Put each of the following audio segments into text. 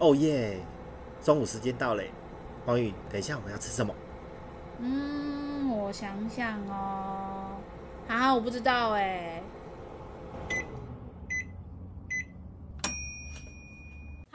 哦耶！中午时间到嘞，黄宇，等一下我们要吃什么？嗯，我想想哦，啊，我不知道哎。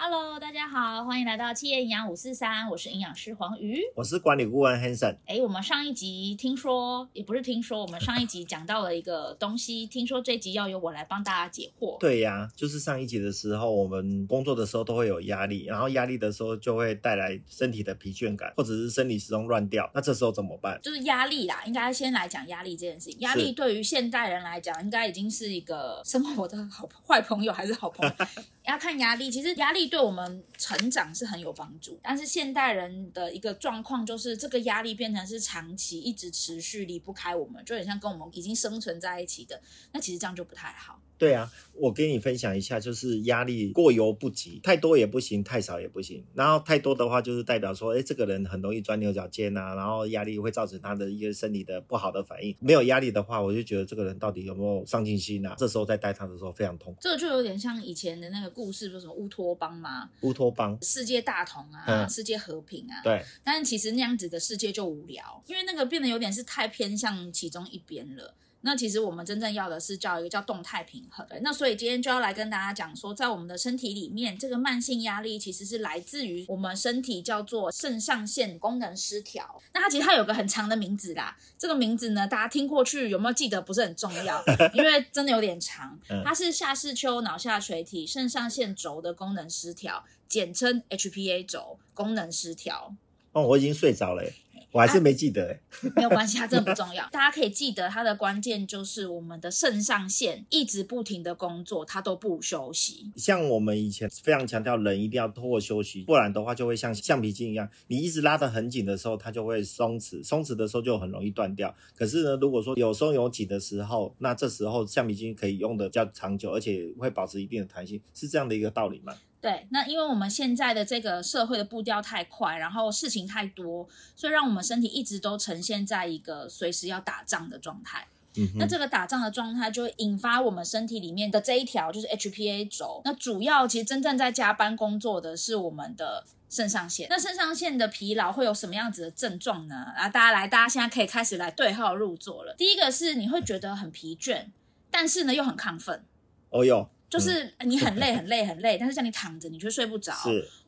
Hello，大家好，欢迎来到企业营养五四三，我是营养师黄瑜，我是管理顾问 Hanson。哎，我们上一集听说，也不是听说，我们上一集讲到了一个东西，听说这一集要由我来帮大家解惑。对呀，就是上一集的时候，我们工作的时候都会有压力，然后压力的时候就会带来身体的疲倦感，或者是生理时钟乱掉，那这时候怎么办？就是压力啦，应该先来讲压力这件事情。压力对于现代人来讲，应该已经是一个生活的好坏朋友，还是好朋友？要看压力，其实压力对我们成长是很有帮助，但是现代人的一个状况就是这个压力变成是长期一直持续离不开我们，就很像跟我们已经生存在一起的，那其实这样就不太好。对啊，我跟你分享一下，就是压力过犹不及，太多也不行，太少也不行。然后太多的话，就是代表说，哎，这个人很容易钻牛角尖呐、啊，然后压力会造成他的一个生理的不好的反应。没有压力的话，我就觉得这个人到底有没有上进心啊？这时候在带他的时候非常痛苦。这个就有点像以前的那个故事，不是什么乌托邦吗？乌托邦，世界大同啊，嗯、世界和平啊。对。但是其实那样子的世界就无聊，因为那个变得有点是太偏向其中一边了。那其实我们真正要的是叫一个叫动态平衡。那所以今天就要来跟大家讲说，在我们的身体里面，这个慢性压力其实是来自于我们身体叫做肾上腺功能失调。那它其实它有个很长的名字啦，这个名字呢，大家听过去有没有记得？不是很重要，因为真的有点长。它是下视丘脑下垂体肾上腺轴的功能失调，简称 HPA 轴功能失调。哦，我已经睡着了。我还是没记得、欸啊，没有关系，它真的不重要。大家可以记得，它的关键就是我们的肾上腺一直不停的工作，它都不休息。像我们以前非常强调，人一定要透过休息，不然的话就会像橡皮筋一样，你一直拉得很紧的时候，它就会松弛，松弛的时候就很容易断掉。可是呢，如果说有松有紧的时候，那这时候橡皮筋可以用的比较长久，而且会保持一定的弹性，是这样的一个道理吗？对，那因为我们现在的这个社会的步调太快，然后事情太多，所以让我们身体一直都呈现在一个随时要打仗的状态。嗯，那这个打仗的状态就会引发我们身体里面的这一条就是 HPA 轴。那主要其实真正在加班工作的是我们的肾上腺。那肾上腺的疲劳会有什么样子的症状呢？啊，大家来，大家现在可以开始来对号入座了。第一个是你会觉得很疲倦，但是呢又很亢奋。哦哟。就是你很累很累很累，但是叫你躺着你却睡不着，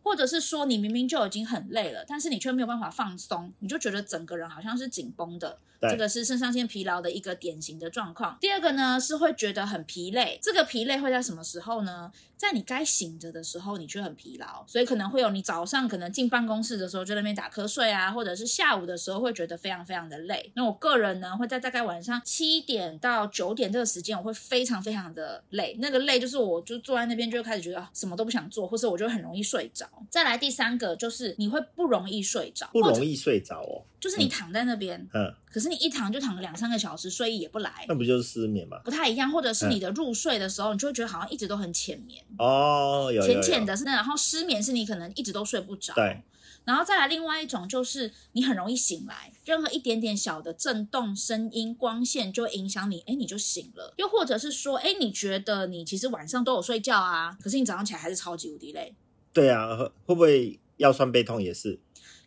或者是说你明明就已经很累了，但是你却没有办法放松，你就觉得整个人好像是紧绷的。这个是肾上腺疲劳的一个典型的状况。第二个呢是会觉得很疲累，这个疲累会在什么时候呢？在你该醒着的时候，你却很疲劳，所以可能会有你早上可能进办公室的时候就在那边打瞌睡啊，或者是下午的时候会觉得非常非常的累。那我个人呢会在大概晚上七点到九点这个时间，我会非常非常的累。那个累就是我就坐在那边就会开始觉得什么都不想做，或者我就很容易睡着。再来第三个就是你会不容易睡着，不容易睡着哦。就是你躺在那边，嗯，可是你一躺就躺个两三个小时，睡意也不来，那不就是失眠吗？不太一样，或者是你的入睡的时候，嗯、你就会觉得好像一直都很浅眠哦，浅浅的是那，然后失眠是你可能一直都睡不着，对，然后再来另外一种就是你很容易醒来，任何一点点小的震动、声音、光线就会影响你，哎，你就醒了，又或者是说，哎，你觉得你其实晚上都有睡觉啊，可是你早上起来还是超级无敌累，对啊，会不会腰酸背痛也是？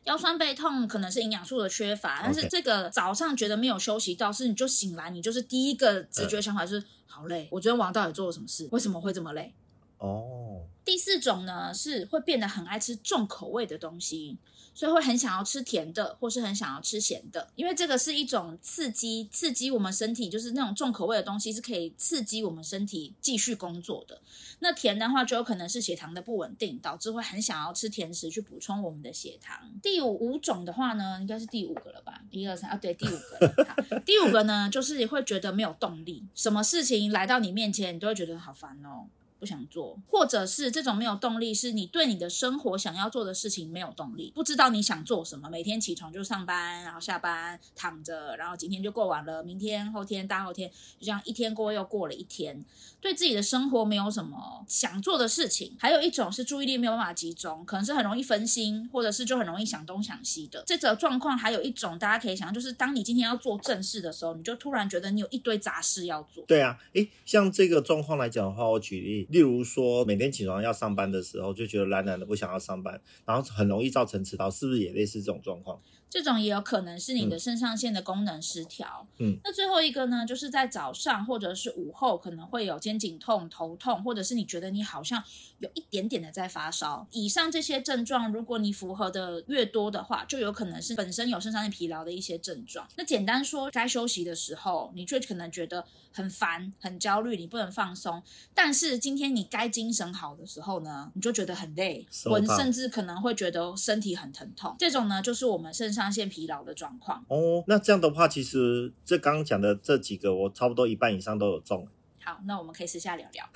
腰酸背痛可能是营养素的缺乏，但是这个早上觉得没有休息到，是你就醒来，你就是第一个直觉想法是好累。我昨天晚上到底做了什么事？为什么会这么累？哦。第四种呢，是会变得很爱吃重口味的东西。所以会很想要吃甜的，或是很想要吃咸的，因为这个是一种刺激，刺激我们身体，就是那种重口味的东西是可以刺激我们身体继续工作的。那甜的话，就有可能是血糖的不稳定，导致会很想要吃甜食去补充我们的血糖。第五五种的话呢，应该是第五个了吧？一二三啊，对，第五个了。第五个呢，就是会觉得没有动力，什么事情来到你面前，你都会觉得好烦哦。不想做，或者是这种没有动力，是你对你的生活想要做的事情没有动力，不知道你想做什么，每天起床就上班，然后下班躺着，然后今天就过完了，明天、后天、大后天就这样一天过又过了一天，对自己的生活没有什么想做的事情。还有一种是注意力没有办法集中，可能是很容易分心，或者是就很容易想东想西的。这种状况还有一种大家可以想，就是当你今天要做正事的时候，你就突然觉得你有一堆杂事要做。对啊，诶，像这个状况来讲的话，我举例。例如说每天起床要上班的时候，就觉得懒懒的不想要上班，然后很容易造成迟到，是不是也类似这种状况？这种也有可能是你的肾上腺的功能失调。嗯，那最后一个呢，就是在早上或者是午后可能会有肩颈痛、头痛，或者是你觉得你好像有一点点的在发烧。以上这些症状，如果你符合的越多的话，就有可能是本身有肾上腺疲劳的一些症状。那简单说，该休息的时候，你就可能觉得很烦、很焦虑，你不能放松。但是今天你该精神好的时候呢，你就觉得很累，我甚至可能会觉得身体很疼痛。这种呢，就是我们肾上上腺疲劳的状况哦，那这样的话，其实这刚刚讲的这几个，我差不多一半以上都有中。好，那我们可以私下聊聊。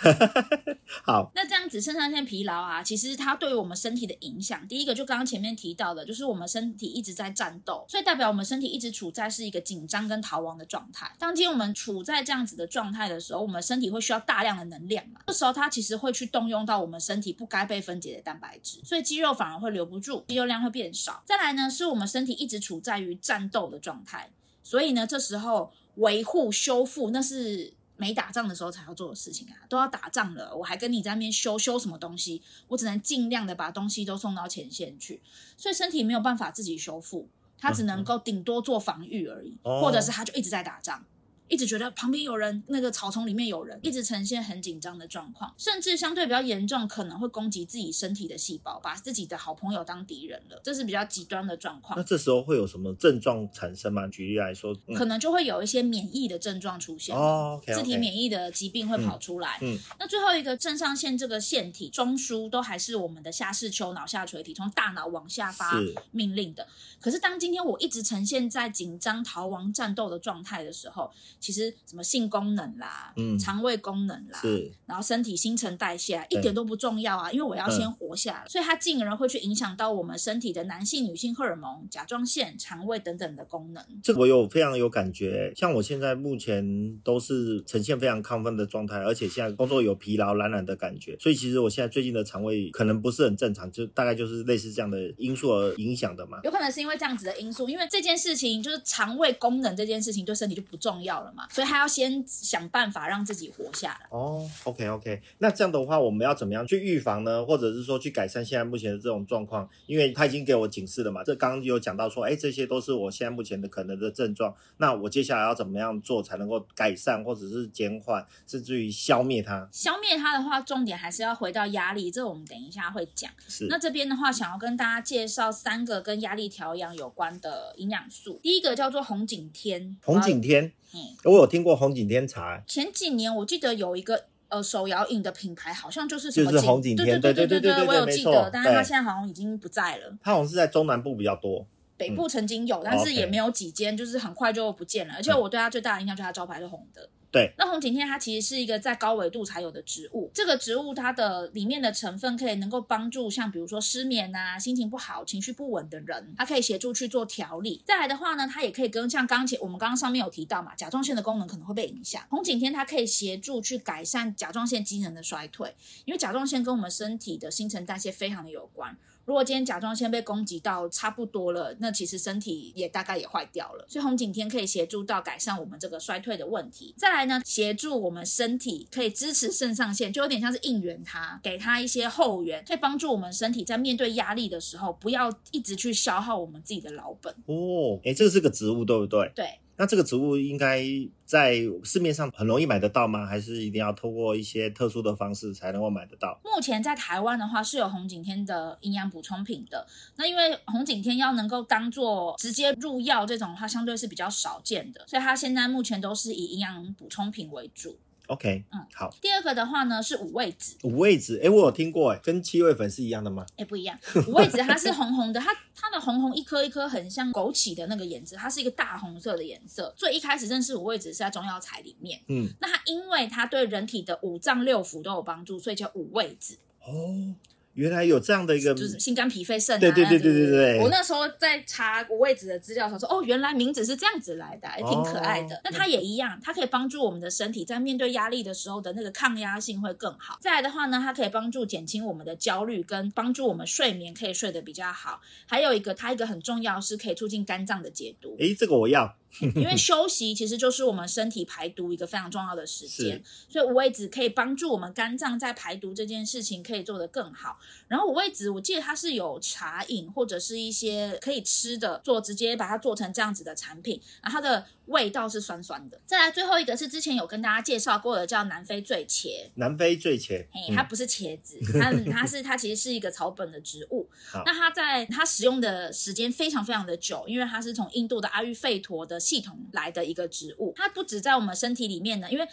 好，那这样子肾上腺疲劳啊，其实它对于我们身体的影响，第一个就刚刚前面提到的，就是我们身体一直在战斗，所以代表我们身体一直处在是一个紧张跟逃亡的状态。当今天我们处在这样子的状态的时候，我们身体会需要大量的能量嘛，这时候它其实会去动用到我们身体不该被分解的蛋白质，所以肌肉反而会留不住，肌肉量会变少。再来呢，是我们身体一直处在于战斗的状态，所以呢，这时候维护修复那是。没打仗的时候才要做的事情啊，都要打仗了，我还跟你在那边修修什么东西？我只能尽量的把东西都送到前线去，所以身体没有办法自己修复，它只能够顶多做防御而已，或者是它就一直在打仗。一直觉得旁边有人，那个草丛里面有人，一直呈现很紧张的状况，甚至相对比较严重，可能会攻击自己身体的细胞，把自己的好朋友当敌人了，这是比较极端的状况。那这时候会有什么症状产生吗？举例来说，嗯、可能就会有一些免疫的症状出现哦，okay, okay 自体免疫的疾病会跑出来。嗯，嗯那最后一个肾上腺这个腺体中枢都还是我们的下视丘脑下垂体，从大脑往下发命令的。是可是当今天我一直呈现在紧张、逃亡、战斗的状态的时候，其实什么性功能啦，嗯，肠胃功能啦，是，然后身体新陈代谢一点都不重要啊，因为我要先活下来，所以它进而会去影响到我们身体的男性、女性荷尔蒙、甲状腺、肠胃等等的功能。这个我有非常有感觉，像我现在目前都是呈现非常亢奋的状态，而且现在工作有疲劳、懒懒的感觉，所以其实我现在最近的肠胃可能不是很正常，就大概就是类似这样的因素而影响的嘛。有可能是因为这样子的因素，因为这件事情就是肠胃功能这件事情对身体就不重要了嘛，所以。他要先想办法让自己活下来。哦，OK OK，那这样的话，我们要怎么样去预防呢？或者是说去改善现在目前的这种状况？因为他已经给我警示了嘛。这刚刚有讲到说，哎，这些都是我现在目前的可能的症状。那我接下来要怎么样做才能够改善，或者是减缓，甚至于消灭它？消灭它的话，重点还是要回到压力。这我们等一下会讲。是。那这边的话，想要跟大家介绍三个跟压力调养有关的营养素。第一个叫做红景天。红景天。嗯，我有听过红景天茶。前几年我记得有一个呃手摇饮的品牌，好像就是什么就是红景天，对对对对对对，我有记得，但是它现在好像已经不在了。它好像是在中南部比较多，北部曾经有，但是也没有几间，就是很快就不见了。而且我对它最大的印象就是它招牌是红的。对，那红景天它其实是一个在高纬度才有的植物。这个植物它的里面的成分可以能够帮助像比如说失眠啊、心情不好、情绪不稳的人，它可以协助去做调理。再来的话呢，它也可以跟像刚前我们刚刚上面有提到嘛，甲状腺的功能可能会被影响。红景天它可以协助去改善甲状腺机能的衰退，因为甲状腺跟我们身体的新陈代谢非常的有关。如果今天甲状腺被攻击到差不多了，那其实身体也大概也坏掉了。所以红景天可以协助到改善我们这个衰退的问题。再来呢，协助我们身体可以支持肾上腺，就有点像是应援它，给它一些后援，可以帮助我们身体在面对压力的时候，不要一直去消耗我们自己的老本。哦，哎，这个是个植物，对不对？对。那这个植物应该在市面上很容易买得到吗？还是一定要透过一些特殊的方式才能够买得到？目前在台湾的话是有红景天的营养补充品的。那因为红景天要能够当做直接入药这种的话，相对是比较少见的，所以它现在目前都是以营养补充品为主。OK，嗯，好。第二个的话呢是五味子。五味子，哎，我有听过，哎，跟七味粉是一样的吗？哎，不一样。五味子它是红红的，它它的红红一颗一颗很像枸杞的那个颜色，它是一个大红色的颜色。最一开始认识五味子是在中药材里面，嗯，那它因为它对人体的五脏六腑都有帮助，所以叫五味子。哦。原来有这样的一个，就是心肝脾肺肾、啊。对对对对对对。我那时候在查五味子的资料的时候说，哦，原来名字是这样子来的，还挺可爱的。哦、那它也一样，它可以帮助我们的身体在面对压力的时候的那个抗压性会更好。再来的话呢，它可以帮助减轻我们的焦虑，跟帮助我们睡眠可以睡得比较好。还有一个，它一个很重要是可以促进肝脏的解毒。诶，这个我要。因为 休息其实就是我们身体排毒一个非常重要的时间，所以五味子可以帮助我们肝脏在排毒这件事情可以做得更好。然后五味子，我记得它是有茶饮或者是一些可以吃的，做直接把它做成这样子的产品，然后它的味道是酸酸的。再来最后一个是之前有跟大家介绍过的，叫南非醉茄。南非醉茄，嘿，它不是茄子，它它是它其实是一个草本的植物。那它在它使用的时间非常非常的久，因为它是从印度的阿育吠陀的系统来的一个植物，它不止在我们身体里面呢，因为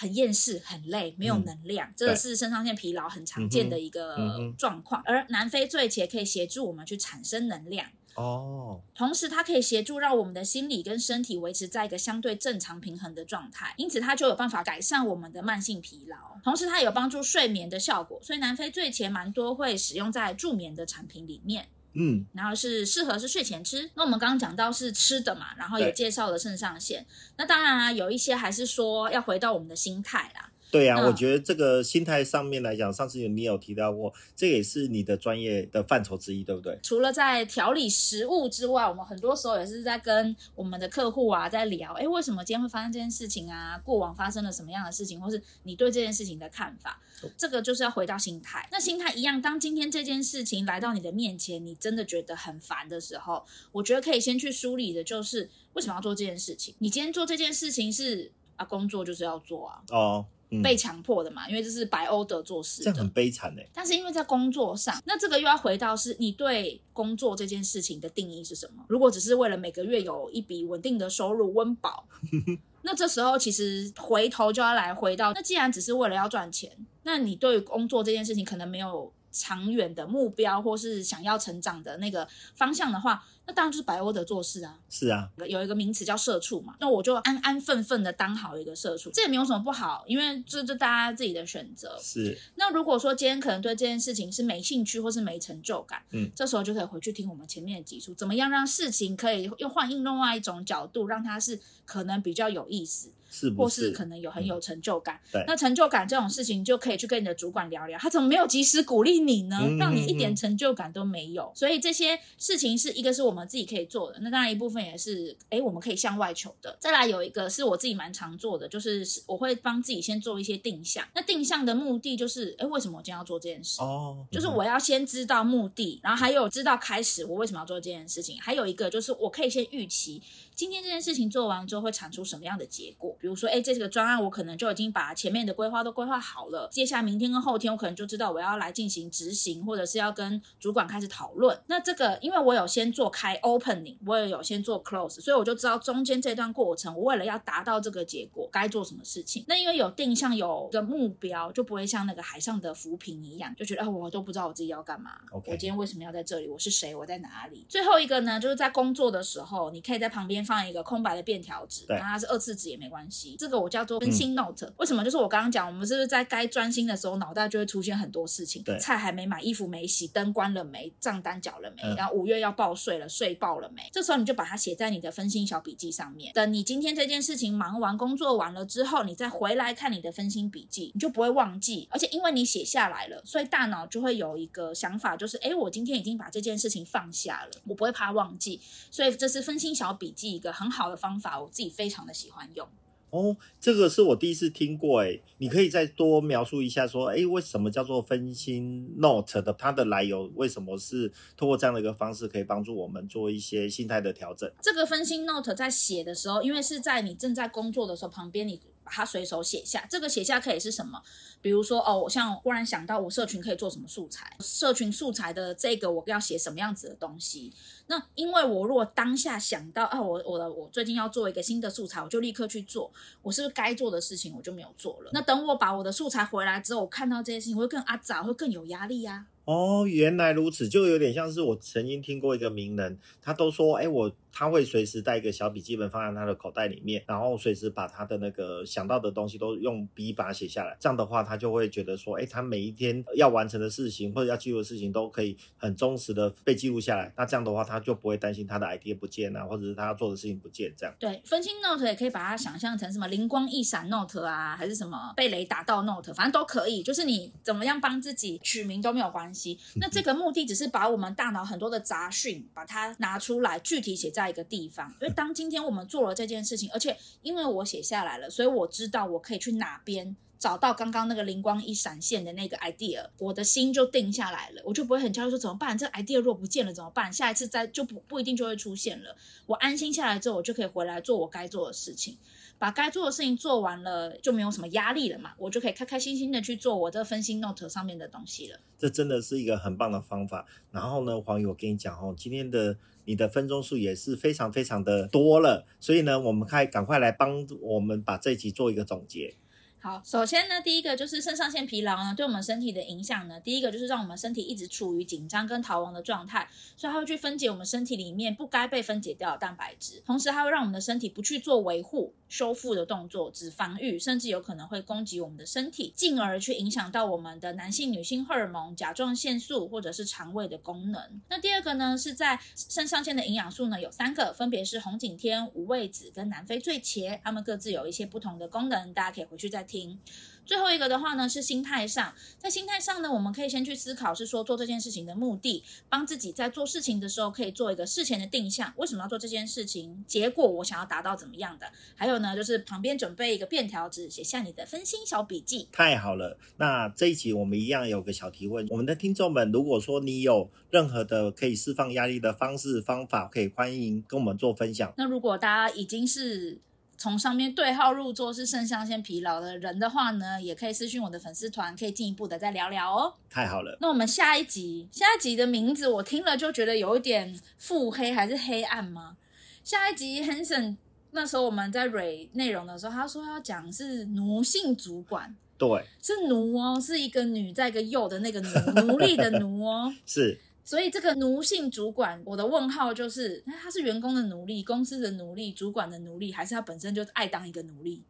很厌世、很累、没有能量，嗯、这个是肾上腺疲劳很常见的一个状况。嗯嗯、而南非醉茄可以协助我们去产生能量。哦，同时它可以协助让我们的心理跟身体维持在一个相对正常平衡的状态，因此它就有办法改善我们的慢性疲劳，同时它有帮助睡眠的效果，所以南非醉茄蛮多会使用在助眠的产品里面。嗯，然后是适合是睡前吃。那我们刚刚讲到是吃的嘛，然后也介绍了肾上腺。那当然啊，有一些还是说要回到我们的心态啦。对呀、啊，那我觉得这个心态上面来讲，上次你有提到过，这也是你的专业的范畴之一，对不对？除了在调理食物之外，我们很多时候也是在跟我们的客户啊在聊，哎，为什么今天会发生这件事情啊？过往发生了什么样的事情，或是你对这件事情的看法？这个就是要回到心态。那心态一样，当今天这件事情来到你的面前，你真的觉得很烦的时候，我觉得可以先去梳理的，就是为什么要做这件事情？你今天做这件事情是啊，工作就是要做啊。哦。嗯、被强迫的嘛，因为这是白欧德做事，这样很悲惨哎。但是因为在工作上，那这个又要回到是你对工作这件事情的定义是什么？如果只是为了每个月有一笔稳定的收入温饱，那这时候其实回头就要来回到，那既然只是为了要赚钱，那你对工作这件事情可能没有长远的目标，或是想要成长的那个方向的话。那当然就是白欧德做事啊，是啊，有一个名词叫社畜嘛，那我就安安分分的当好一个社畜，这也没有什么不好，因为这这大家自己的选择。是。那如果说今天可能对这件事情是没兴趣或是没成就感，嗯，这时候就可以回去听我们前面的集数，怎么样让事情可以又换另外一种角度，让它是可能比较有意思。是，是，或是可能有很有成就感。嗯、对，那成就感这种事情，就可以去跟你的主管聊聊，他怎么没有及时鼓励你呢？嗯、让你一点成就感都没有。嗯、所以这些事情是一个是我们自己可以做的，那当然一部分也是，哎，我们可以向外求的。再来有一个是我自己蛮常做的，就是我会帮自己先做一些定向。那定向的目的就是，哎，为什么我今天要做这件事？哦，嗯、就是我要先知道目的，然后还有知道开始我为什么要做这件事情。还有一个就是我可以先预期。今天这件事情做完之后会产出什么样的结果？比如说，哎，这个专案我可能就已经把前面的规划都规划好了，接下来明天跟后天我可能就知道我要来进行执行，或者是要跟主管开始讨论。那这个因为我有先做开 opening，我也有先做 close，所以我就知道中间这段过程，我为了要达到这个结果该做什么事情。那因为有定向，有个目标，就不会像那个海上的浮萍一样，就觉得，哎，我都不知道我自己要干嘛。Okay. 我今天为什么要在这里？我是谁？我在哪里？最后一个呢，就是在工作的时候，你可以在旁边。放一个空白的便条纸，那它是二次纸也没关系。这个我叫做分心 note。嗯、为什么？就是我刚刚讲，我们是不是在该专心的时候，脑袋就会出现很多事情？对，菜还没买，衣服没洗，灯关了没，账单缴了没？嗯、然后五月要报税了，税报了没？这时候你就把它写在你的分心小笔记上面。等你今天这件事情忙完、工作完了之后，你再回来看你的分心笔记，你就不会忘记。而且因为你写下来了，所以大脑就会有一个想法，就是哎，我今天已经把这件事情放下了，我不会怕忘记。所以这是分心小笔记。一个很好的方法，我自己非常的喜欢用。哦，这个是我第一次听过，哎，你可以再多描述一下，说，哎，为什么叫做分心 note 的？它的来由，为什么是通过这样的一个方式，可以帮助我们做一些心态的调整？这个分心 note 在写的时候，因为是在你正在工作的时候，旁边你。把它随手写下，这个写下可以是什么？比如说哦，我像忽然想到我社群可以做什么素材，社群素材的这个我要写什么样子的东西？那因为我如果当下想到啊，我我的我最近要做一个新的素材，我就立刻去做，我是不是该做的事情我就没有做了？那等我把我的素材回来之后，我看到这些事情我会更阿杂，会更有压力呀、哦，原来如此，就有点像是我曾经听过一个名人，他都说，哎，我他会随时带一个小笔记本放在他的口袋里面，然后随时把他的那个想到的东西都用笔把它写下来。这样的话，他就会觉得说，哎，他每一天要完成的事情或者要记录的事情都可以很忠实的被记录下来。那这样的话，他就不会担心他的 idea 不见啊，或者是他做的事情不见这样。对，分心 note 也可以把它想象成什么灵光一闪 note 啊，还是什么被雷打到 note，反正都可以。就是你怎么样帮自己取名都没有关系。那这个目的只是把我们大脑很多的杂讯把它拿出来，具体写在在一个地方。因为当今天我们做了这件事情，而且因为我写下来了，所以我知道我可以去哪边找到刚刚那个灵光一闪现的那个 idea，我的心就定下来了，我就不会很焦虑说怎么办？这个 idea 如果不见了怎么办？下一次再就不不一定就会出现了。我安心下来之后，我就可以回来做我该做的事情。把该做的事情做完了，就没有什么压力了嘛，我就可以开开心心的去做我这分心 note 上面的东西了。这真的是一个很棒的方法。然后呢，黄宇，我跟你讲哦，今天的你的分钟数也是非常非常的多了，所以呢，我们快赶快来帮我们把这一集做一个总结。好，首先呢，第一个就是肾上腺疲劳呢，对我们身体的影响呢，第一个就是让我们身体一直处于紧张跟逃亡的状态，所以它会去分解我们身体里面不该被分解掉的蛋白质，同时它会让我们的身体不去做维护、修复的动作，只防御，甚至有可能会攻击我们的身体，进而去影响到我们的男性、女性荷尔蒙、甲状腺素或者是肠胃的功能。那第二个呢，是在肾上腺的营养素呢，有三个，分别是红景天、五味子跟南非醉茄，它们各自有一些不同的功能，大家可以回去再听。最后一个的话呢，是心态上，在心态上呢，我们可以先去思考，是说做这件事情的目的，帮自己在做事情的时候可以做一个事前的定向，为什么要做这件事情？结果我想要达到怎么样的？还有呢，就是旁边准备一个便条纸，写下你的分心小笔记。太好了，那这一集我们一样有个小提问，我们的听众们，如果说你有任何的可以释放压力的方式方法，可以欢迎跟我们做分享。那如果大家已经是从上面对号入座是肾上腺疲劳的人的话呢，也可以私讯我的粉丝团，可以进一步的再聊聊哦。太好了，那我们下一集，下一集的名字我听了就觉得有一点腹黑还是黑暗吗？下一集 Hanson 那时候我们在蕊内容的时候，他说要讲是奴性主管，对，是奴哦，是一个女在一个右的那个奴，奴隶的奴哦，是。所以这个奴性主管，我的问号就是，那他是员工的奴隶，公司的奴隶，主管的奴隶，还是他本身就爱当一个奴隶？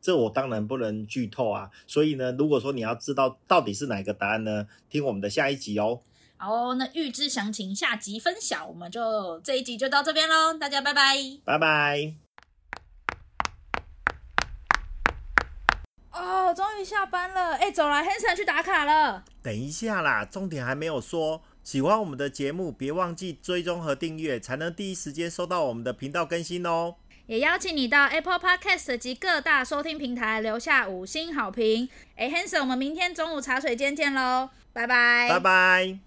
这我当然不能剧透啊。所以呢，如果说你要知道到底是哪个答案呢，听我们的下一集哦。好哦，那预知详情，下集分享。我们就这一集就到这边喽，大家拜拜，拜拜。哦，终于下班了，哎，走了，Hanson 去打卡了。等一下啦，重点还没有说。喜欢我们的节目，别忘记追踪和订阅，才能第一时间收到我们的频道更新哦。也邀请你到 Apple Podcast 及各大收听平台留下五星好评。哎，Hanson，我们明天中午茶水间见喽，拜拜，拜拜。